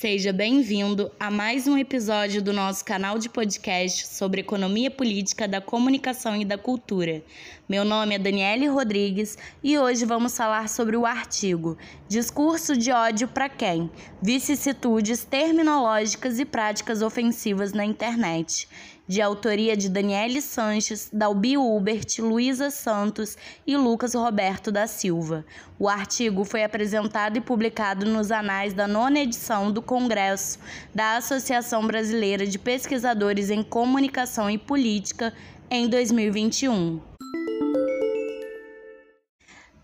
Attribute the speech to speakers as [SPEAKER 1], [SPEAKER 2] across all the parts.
[SPEAKER 1] Seja bem-vindo a mais um episódio do nosso canal de podcast sobre economia política da comunicação e da cultura. Meu nome é Daniele Rodrigues e hoje vamos falar sobre o artigo Discurso de ódio para quem? Vicissitudes terminológicas e práticas ofensivas na internet de autoria de Daniele Sanches, Dalbi Hubert, Luísa Santos e Lucas Roberto da Silva. O artigo foi apresentado e publicado nos anais da nona edição do Congresso da Associação Brasileira de Pesquisadores em Comunicação e Política em 2021.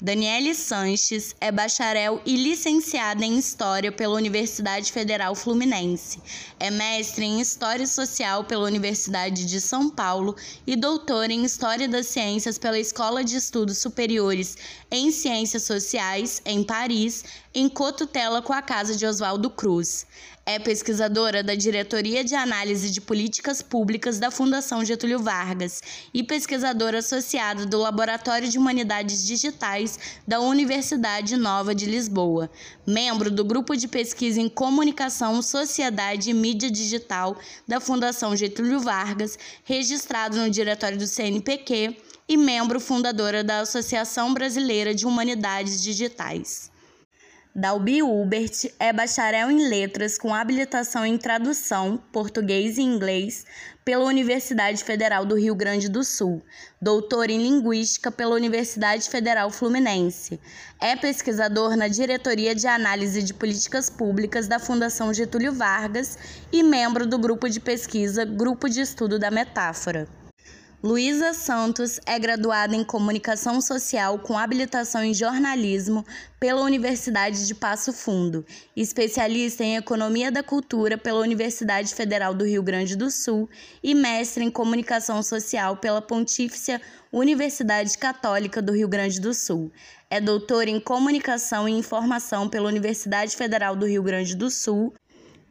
[SPEAKER 1] Daniele Sanches é bacharel e licenciada em História pela Universidade Federal Fluminense. É mestre em História Social pela Universidade de São Paulo e doutora em História das Ciências pela Escola de Estudos Superiores em Ciências Sociais, em Paris, em cotutela com a Casa de Oswaldo Cruz. É pesquisadora da Diretoria de Análise de Políticas Públicas da Fundação Getúlio Vargas e pesquisadora associada do Laboratório de Humanidades Digitais da Universidade Nova de Lisboa. Membro do Grupo de Pesquisa em Comunicação, Sociedade e Mídia Digital da Fundação Getúlio Vargas, registrado no Diretório do CNPq e membro fundadora da Associação Brasileira de Humanidades Digitais. Dalby Hubert é bacharel em letras com habilitação em tradução, português e inglês pela Universidade Federal do Rio Grande do Sul, doutor em linguística pela Universidade Federal Fluminense. É pesquisador na Diretoria de Análise de Políticas Públicas da Fundação Getúlio Vargas e membro do grupo de pesquisa Grupo de Estudo da Metáfora. Luísa Santos é graduada em Comunicação Social com habilitação em jornalismo pela Universidade de Passo Fundo, especialista em Economia da Cultura pela Universidade Federal do Rio Grande do Sul e mestre em Comunicação Social pela Pontífice Universidade Católica do Rio Grande do Sul. É doutora em Comunicação e Informação pela Universidade Federal do Rio Grande do Sul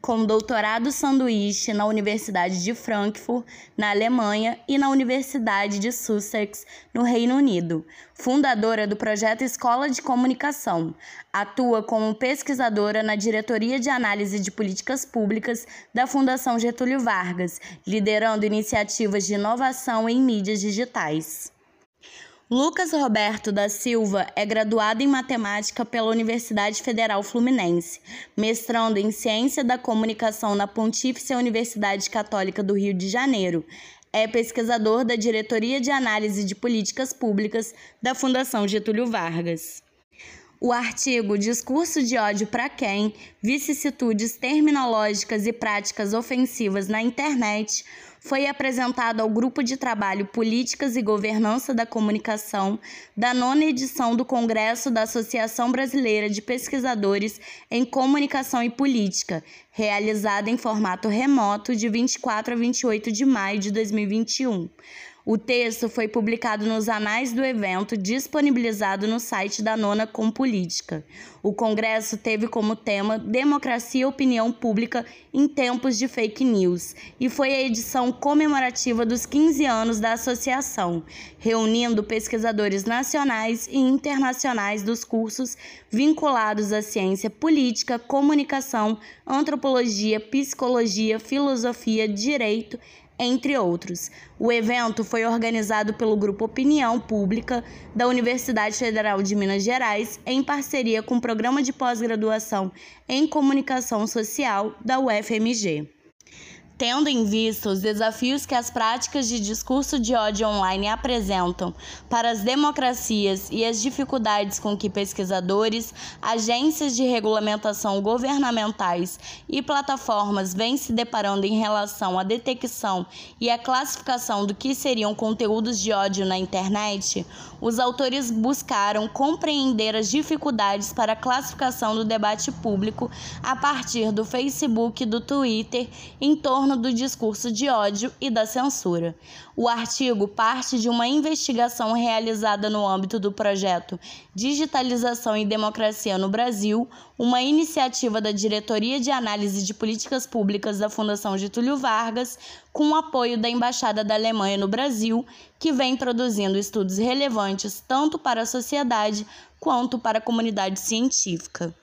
[SPEAKER 1] com doutorado sanduíche na Universidade de Frankfurt, na Alemanha, e na Universidade de Sussex, no Reino Unido. Fundadora do projeto Escola de Comunicação. Atua como pesquisadora na Diretoria de Análise de Políticas Públicas da Fundação Getúlio Vargas, liderando iniciativas de inovação em mídias digitais. Lucas Roberto da Silva é graduado em matemática pela Universidade Federal Fluminense, mestrando em Ciência da Comunicação na Pontífice Universidade Católica do Rio de Janeiro. É pesquisador da Diretoria de Análise de Políticas Públicas da Fundação Getúlio Vargas. O artigo Discurso de ódio para quem? Vicissitudes terminológicas e práticas ofensivas na internet foi apresentado ao Grupo de Trabalho Políticas e Governança da Comunicação da nona edição do Congresso da Associação Brasileira de Pesquisadores em Comunicação e Política, realizada em formato remoto de 24 a 28 de maio de 2021. O texto foi publicado nos anais do evento, disponibilizado no site da Nona Com Política. O congresso teve como tema Democracia e Opinião Pública em Tempos de Fake News e foi a edição comemorativa dos 15 anos da associação, reunindo pesquisadores nacionais e internacionais dos cursos vinculados à ciência política, comunicação, antropologia, psicologia, filosofia, direito entre outros. O evento foi organizado pelo Grupo Opinião Pública da Universidade Federal de Minas Gerais, em parceria com o Programa de Pós-Graduação em Comunicação Social da UFMG. Tendo em vista os desafios que as práticas de discurso de ódio online apresentam para as democracias e as dificuldades com que pesquisadores, agências de regulamentação governamentais e plataformas vêm se deparando em relação à detecção e à classificação do que seriam conteúdos de ódio na internet, os autores buscaram compreender as dificuldades para a classificação do debate público a partir do Facebook e do Twitter em torno torno do discurso de ódio e da censura. O artigo parte de uma investigação realizada no âmbito do projeto Digitalização e Democracia no Brasil, uma iniciativa da Diretoria de Análise de Políticas Públicas da Fundação Getúlio Vargas, com o apoio da Embaixada da Alemanha no Brasil, que vem produzindo estudos relevantes tanto para a sociedade quanto para a comunidade científica.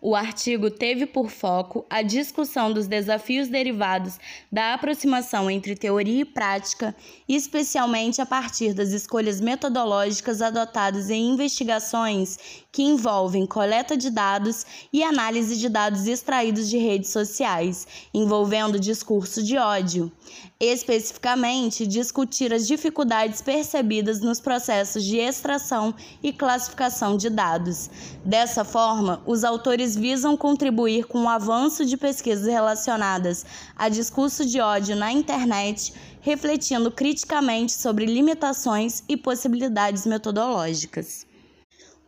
[SPEAKER 1] O artigo teve por foco a discussão dos desafios derivados da aproximação entre teoria e prática, especialmente a partir das escolhas metodológicas adotadas em investigações que envolvem coleta de dados e análise de dados extraídos de redes sociais, envolvendo discurso de ódio. Especificamente, discutir as dificuldades percebidas nos processos de extração e classificação de dados. Dessa forma, os autores visam contribuir com o avanço de pesquisas relacionadas a discurso de ódio na internet, refletindo criticamente sobre limitações e possibilidades metodológicas.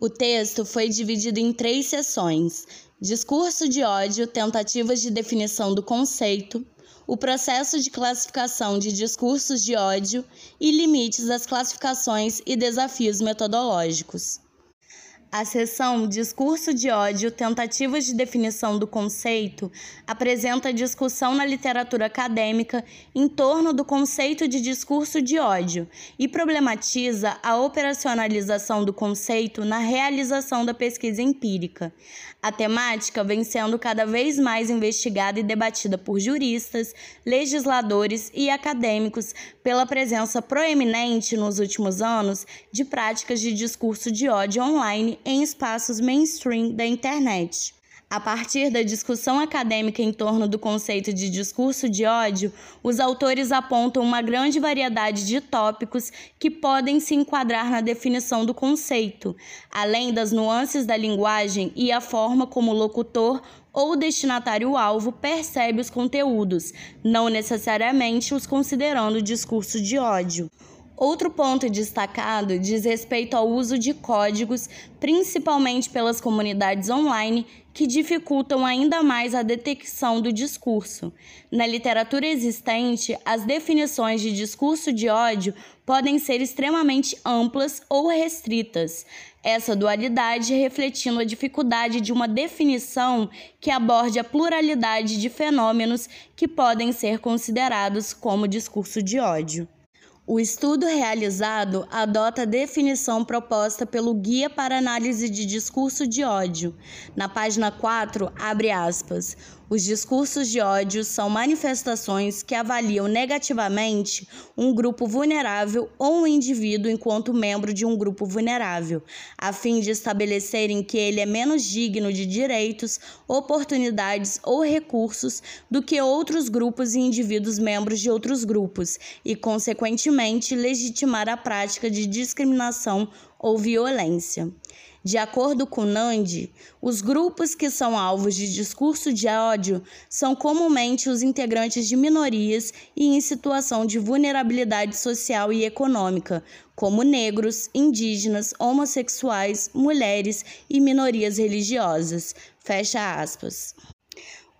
[SPEAKER 1] O texto foi dividido em três seções: discurso de ódio, tentativas de definição do conceito, o processo de classificação de discursos de ódio e limites das classificações e desafios metodológicos. A seção Discurso de ódio, tentativas de definição do conceito, apresenta discussão na literatura acadêmica em torno do conceito de discurso de ódio e problematiza a operacionalização do conceito na realização da pesquisa empírica. A temática vem sendo cada vez mais investigada e debatida por juristas, legisladores e acadêmicos pela presença proeminente nos últimos anos de práticas de discurso de ódio online em espaços mainstream da internet. A partir da discussão acadêmica em torno do conceito de discurso de ódio, os autores apontam uma grande variedade de tópicos que podem se enquadrar na definição do conceito, além das nuances da linguagem e a forma como o locutor ou destinatário-alvo percebe os conteúdos, não necessariamente os considerando discurso de ódio. Outro ponto destacado diz respeito ao uso de códigos, principalmente pelas comunidades online, que dificultam ainda mais a detecção do discurso. Na literatura existente, as definições de discurso de ódio podem ser extremamente amplas ou restritas. Essa dualidade refletindo a dificuldade de uma definição que aborde a pluralidade de fenômenos que podem ser considerados como discurso de ódio. O estudo realizado adota a definição proposta pelo Guia para Análise de Discurso de Ódio. Na página 4, abre aspas. Os discursos de ódio são manifestações que avaliam negativamente um grupo vulnerável ou um indivíduo enquanto membro de um grupo vulnerável, a fim de estabelecerem que ele é menos digno de direitos, oportunidades ou recursos do que outros grupos e indivíduos membros de outros grupos, e, consequentemente, legitimar a prática de discriminação ou violência. De acordo com Nandi, os grupos que são alvos de discurso de ódio são comumente os integrantes de minorias e em situação de vulnerabilidade social e econômica, como negros, indígenas, homossexuais, mulheres e minorias religiosas. Fecha aspas.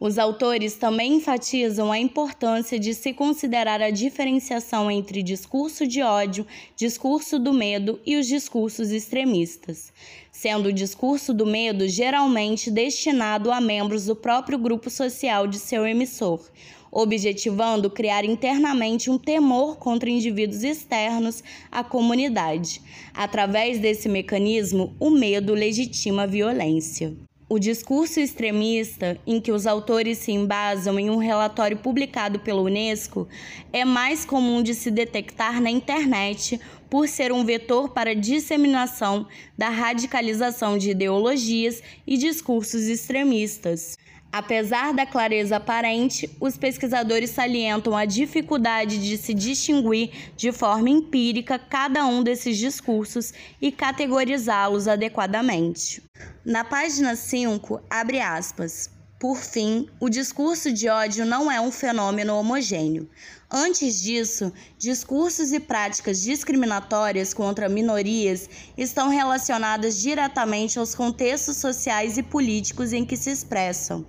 [SPEAKER 1] Os autores também enfatizam a importância de se considerar a diferenciação entre discurso de ódio, discurso do medo e os discursos extremistas, sendo o discurso do medo geralmente destinado a membros do próprio grupo social de seu emissor, objetivando criar internamente um temor contra indivíduos externos à comunidade. Através desse mecanismo, o medo legitima a violência. O discurso extremista, em que os autores se embasam em um relatório publicado pela Unesco, é mais comum de se detectar na internet por ser um vetor para disseminação da radicalização de ideologias e discursos extremistas. Apesar da clareza aparente, os pesquisadores salientam a dificuldade de se distinguir de forma empírica cada um desses discursos e categorizá-los adequadamente. Na página 5, abre aspas. Por fim, o discurso de ódio não é um fenômeno homogêneo. Antes disso, discursos e práticas discriminatórias contra minorias estão relacionadas diretamente aos contextos sociais e políticos em que se expressam.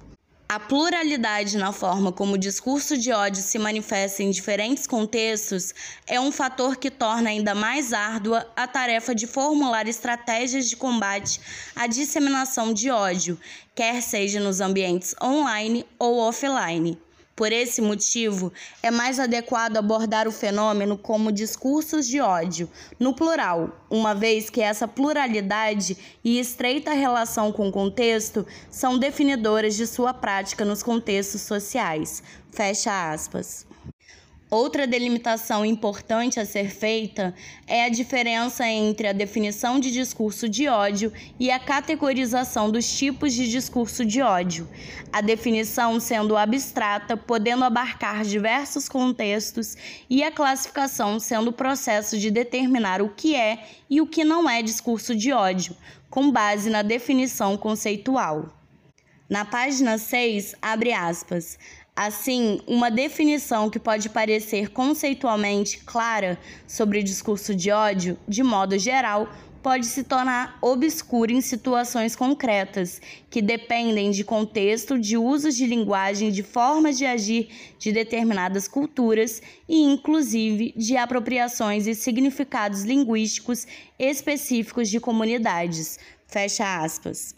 [SPEAKER 1] A pluralidade na forma como o discurso de ódio se manifesta em diferentes contextos é um fator que torna ainda mais árdua a tarefa de formular estratégias de combate à disseminação de ódio, quer seja nos ambientes online ou offline. Por esse motivo, é mais adequado abordar o fenômeno como discursos de ódio, no plural, uma vez que essa pluralidade e estreita relação com o contexto são definidoras de sua prática nos contextos sociais. Fecha aspas. Outra delimitação importante a ser feita é a diferença entre a definição de discurso de ódio e a categorização dos tipos de discurso de ódio. A definição sendo abstrata, podendo abarcar diversos contextos, e a classificação sendo o processo de determinar o que é e o que não é discurso de ódio, com base na definição conceitual. Na página 6, abre aspas. Assim, uma definição que pode parecer conceitualmente clara sobre discurso de ódio, de modo geral, pode se tornar obscura em situações concretas, que dependem de contexto, de usos de linguagem, de formas de agir de determinadas culturas e, inclusive, de apropriações e significados linguísticos específicos de comunidades. Fecha aspas.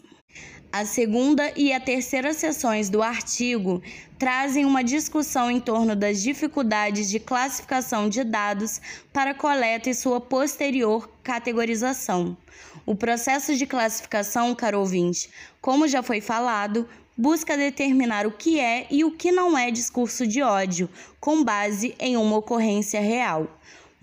[SPEAKER 1] A segunda e a terceira seções do artigo trazem uma discussão em torno das dificuldades de classificação de dados para coleta e sua posterior categorização. O processo de classificação, caro ouvinte, como já foi falado, busca determinar o que é e o que não é discurso de ódio, com base em uma ocorrência real.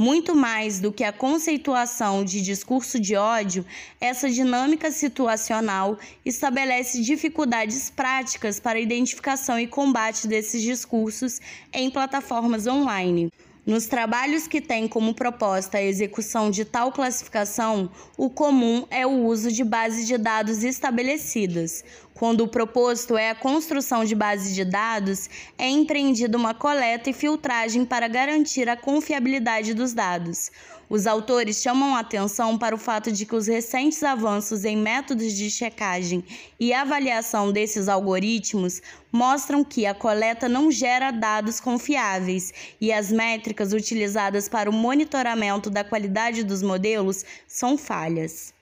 [SPEAKER 1] Muito mais do que a conceituação de discurso de ódio, essa dinâmica situacional estabelece dificuldades práticas para a identificação e combate desses discursos em plataformas online. Nos trabalhos que têm como proposta a execução de tal classificação, o comum é o uso de bases de dados estabelecidas. Quando o proposto é a construção de bases de dados, é empreendida uma coleta e filtragem para garantir a confiabilidade dos dados. Os autores chamam a atenção para o fato de que os recentes avanços em métodos de checagem e avaliação desses algoritmos mostram que a coleta não gera dados confiáveis e as métricas utilizadas para o monitoramento da qualidade dos modelos são falhas.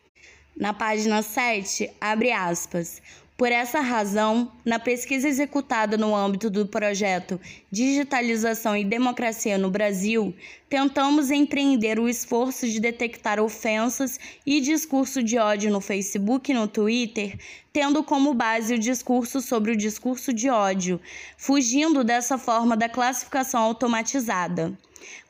[SPEAKER 1] Na página 7, abre aspas. Por essa razão, na pesquisa executada no âmbito do projeto Digitalização e Democracia no Brasil, tentamos empreender o esforço de detectar ofensas e discurso de ódio no Facebook e no Twitter, tendo como base o discurso sobre o discurso de ódio, fugindo dessa forma da classificação automatizada.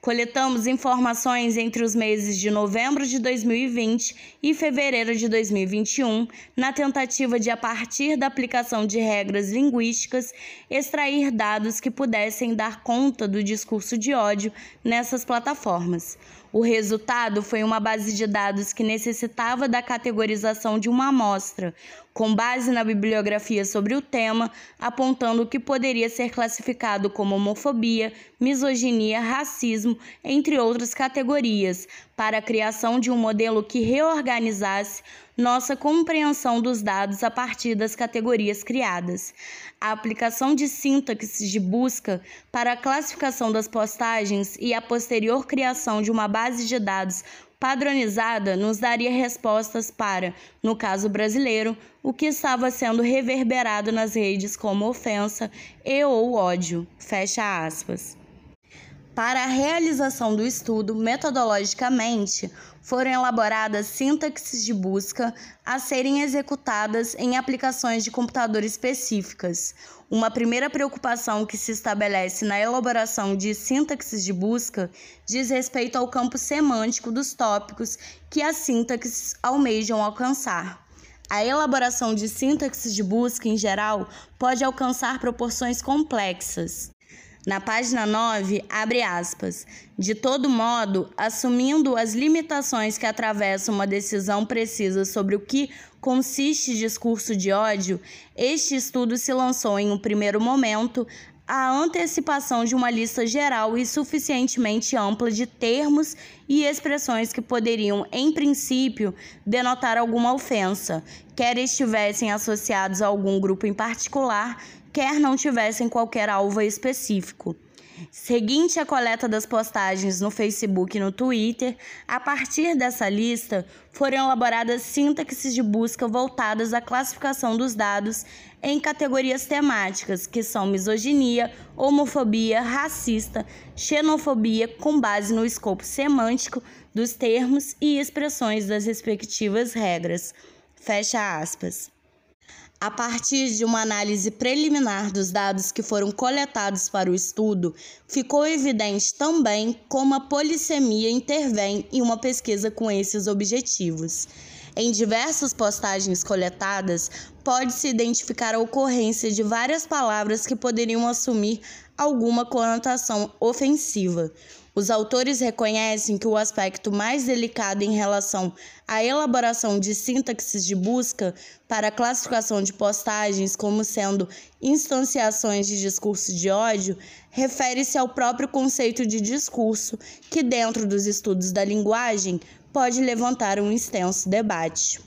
[SPEAKER 1] Coletamos informações entre os meses de novembro de 2020 e fevereiro de 2021, na tentativa de, a partir da aplicação de regras linguísticas, extrair dados que pudessem dar conta do discurso de ódio nessas plataformas. O resultado foi uma base de dados que necessitava da categorização de uma amostra, com base na bibliografia sobre o tema, apontando o que poderia ser classificado como homofobia, misoginia, racismo, entre outras categorias, para a criação de um modelo que reorganizasse nossa compreensão dos dados a partir das categorias criadas. A aplicação de sintaxe de busca para a classificação das postagens e a posterior criação de uma base de dados padronizada nos daria respostas para, no caso brasileiro, o que estava sendo reverberado nas redes como ofensa e ou ódio. Fecha aspas. Para a realização do estudo, metodologicamente, foram elaboradas sintaxes de busca a serem executadas em aplicações de computador específicas. Uma primeira preocupação que se estabelece na elaboração de sintaxes de busca diz respeito ao campo semântico dos tópicos que as sintaxes almejam alcançar. A elaboração de sintaxes de busca, em geral, pode alcançar proporções complexas. Na página 9, abre aspas. De todo modo, assumindo as limitações que atravessam uma decisão precisa sobre o que consiste discurso de ódio, este estudo se lançou em um primeiro momento a antecipação de uma lista geral e suficientemente ampla de termos e expressões que poderiam, em princípio, denotar alguma ofensa, quer estivessem associados a algum grupo em particular, quer não tivessem qualquer alvo específico. Seguinte a coleta das postagens no Facebook e no Twitter, a partir dessa lista foram elaboradas sintaxes de busca voltadas à classificação dos dados em categorias temáticas que são misoginia, homofobia, racista, xenofobia, com base no escopo semântico dos termos e expressões das respectivas regras. Fecha aspas. A partir de uma análise preliminar dos dados que foram coletados para o estudo, ficou evidente também como a polissemia intervém em uma pesquisa com esses objetivos. Em diversas postagens coletadas, pode-se identificar a ocorrência de várias palavras que poderiam assumir alguma conotação ofensiva. Os autores reconhecem que o aspecto mais delicado em relação à elaboração de sintaxes de busca para classificação de postagens como sendo instanciações de discurso de ódio refere-se ao próprio conceito de discurso, que, dentro dos estudos da linguagem, pode levantar um extenso debate.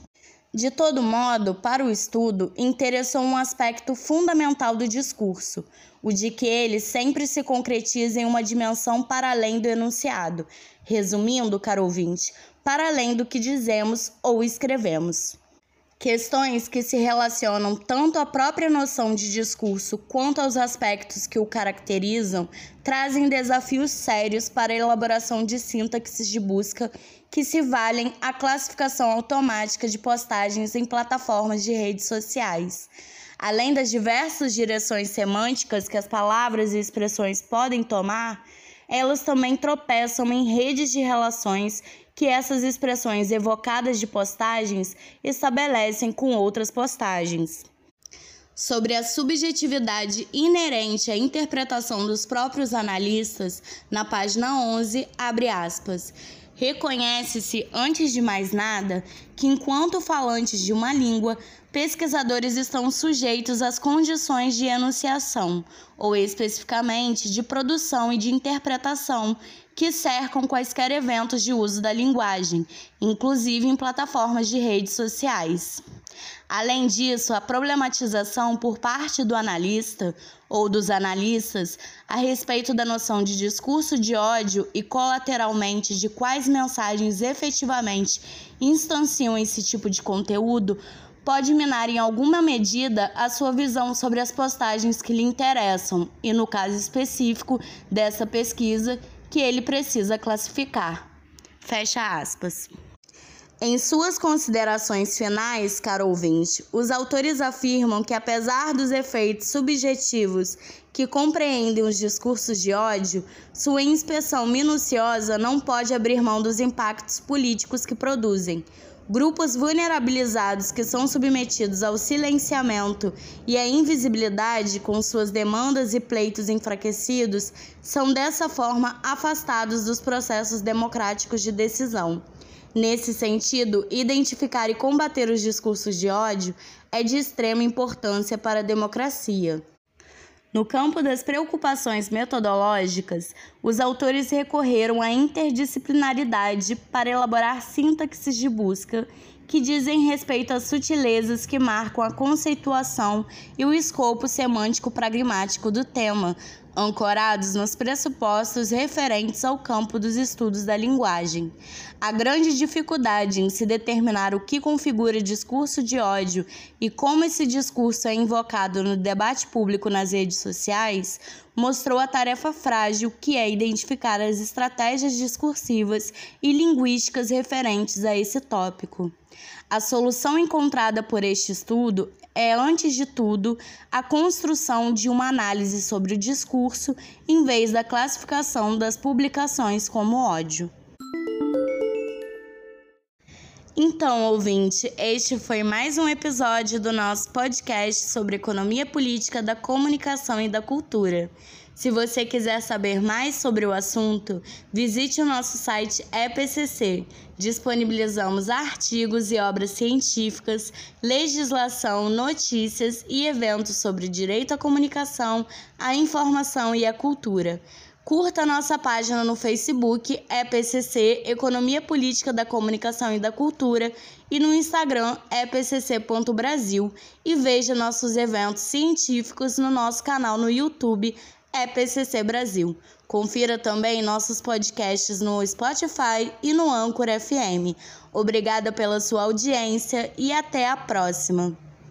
[SPEAKER 1] De todo modo, para o estudo, interessou um aspecto fundamental do discurso, o de que ele sempre se concretiza em uma dimensão para além do enunciado. Resumindo, caro ouvinte, para além do que dizemos ou escrevemos. Questões que se relacionam tanto à própria noção de discurso quanto aos aspectos que o caracterizam trazem desafios sérios para a elaboração de sintaxes de busca que se valem à classificação automática de postagens em plataformas de redes sociais. Além das diversas direções semânticas que as palavras e expressões podem tomar, elas também tropeçam em redes de relações que essas expressões evocadas de postagens estabelecem com outras postagens. Sobre a subjetividade inerente à interpretação dos próprios analistas, na página 11, abre aspas. Reconhece-se, antes de mais nada, que enquanto falantes de uma língua, pesquisadores estão sujeitos às condições de enunciação, ou especificamente de produção e de interpretação, que cercam quaisquer eventos de uso da linguagem, inclusive em plataformas de redes sociais. Além disso, a problematização por parte do analista ou dos analistas a respeito da noção de discurso de ódio e colateralmente de quais mensagens efetivamente instanciam esse tipo de conteúdo pode minar em alguma medida a sua visão sobre as postagens que lhe interessam e, no caso específico dessa pesquisa, que ele precisa classificar. Fecha aspas. Em suas considerações finais, caro ouvinte, os autores afirmam que, apesar dos efeitos subjetivos que compreendem os discursos de ódio, sua inspeção minuciosa não pode abrir mão dos impactos políticos que produzem. Grupos vulnerabilizados que são submetidos ao silenciamento e à invisibilidade com suas demandas e pleitos enfraquecidos são dessa forma afastados dos processos democráticos de decisão. Nesse sentido, identificar e combater os discursos de ódio é de extrema importância para a democracia. No campo das preocupações metodológicas, os autores recorreram à interdisciplinaridade para elaborar sintaxes de busca que dizem respeito às sutilezas que marcam a conceituação e o escopo semântico pragmático do tema, ancorados nos pressupostos referentes ao campo dos estudos da linguagem. A grande dificuldade em se determinar o que configura discurso de ódio e como esse discurso é invocado no debate público nas redes sociais mostrou a tarefa frágil que é identificar as estratégias discursivas e linguísticas referentes a esse tópico. A solução encontrada por este estudo é, antes de tudo, a construção de uma análise sobre o discurso em vez da classificação das publicações como ódio. Então, ouvinte, este foi mais um episódio do nosso podcast sobre economia política da comunicação e da cultura. Se você quiser saber mais sobre o assunto, visite o nosso site EPCC. Disponibilizamos artigos e obras científicas, legislação, notícias e eventos sobre direito à comunicação, à informação e à cultura. Curta nossa página no Facebook, EPCC Economia Política da Comunicação e da Cultura, e no Instagram, epcc.brasil, e veja nossos eventos científicos no nosso canal no YouTube, é PCC Brasil. Confira também nossos podcasts no Spotify e no Anchor FM. Obrigada pela sua audiência e até a próxima.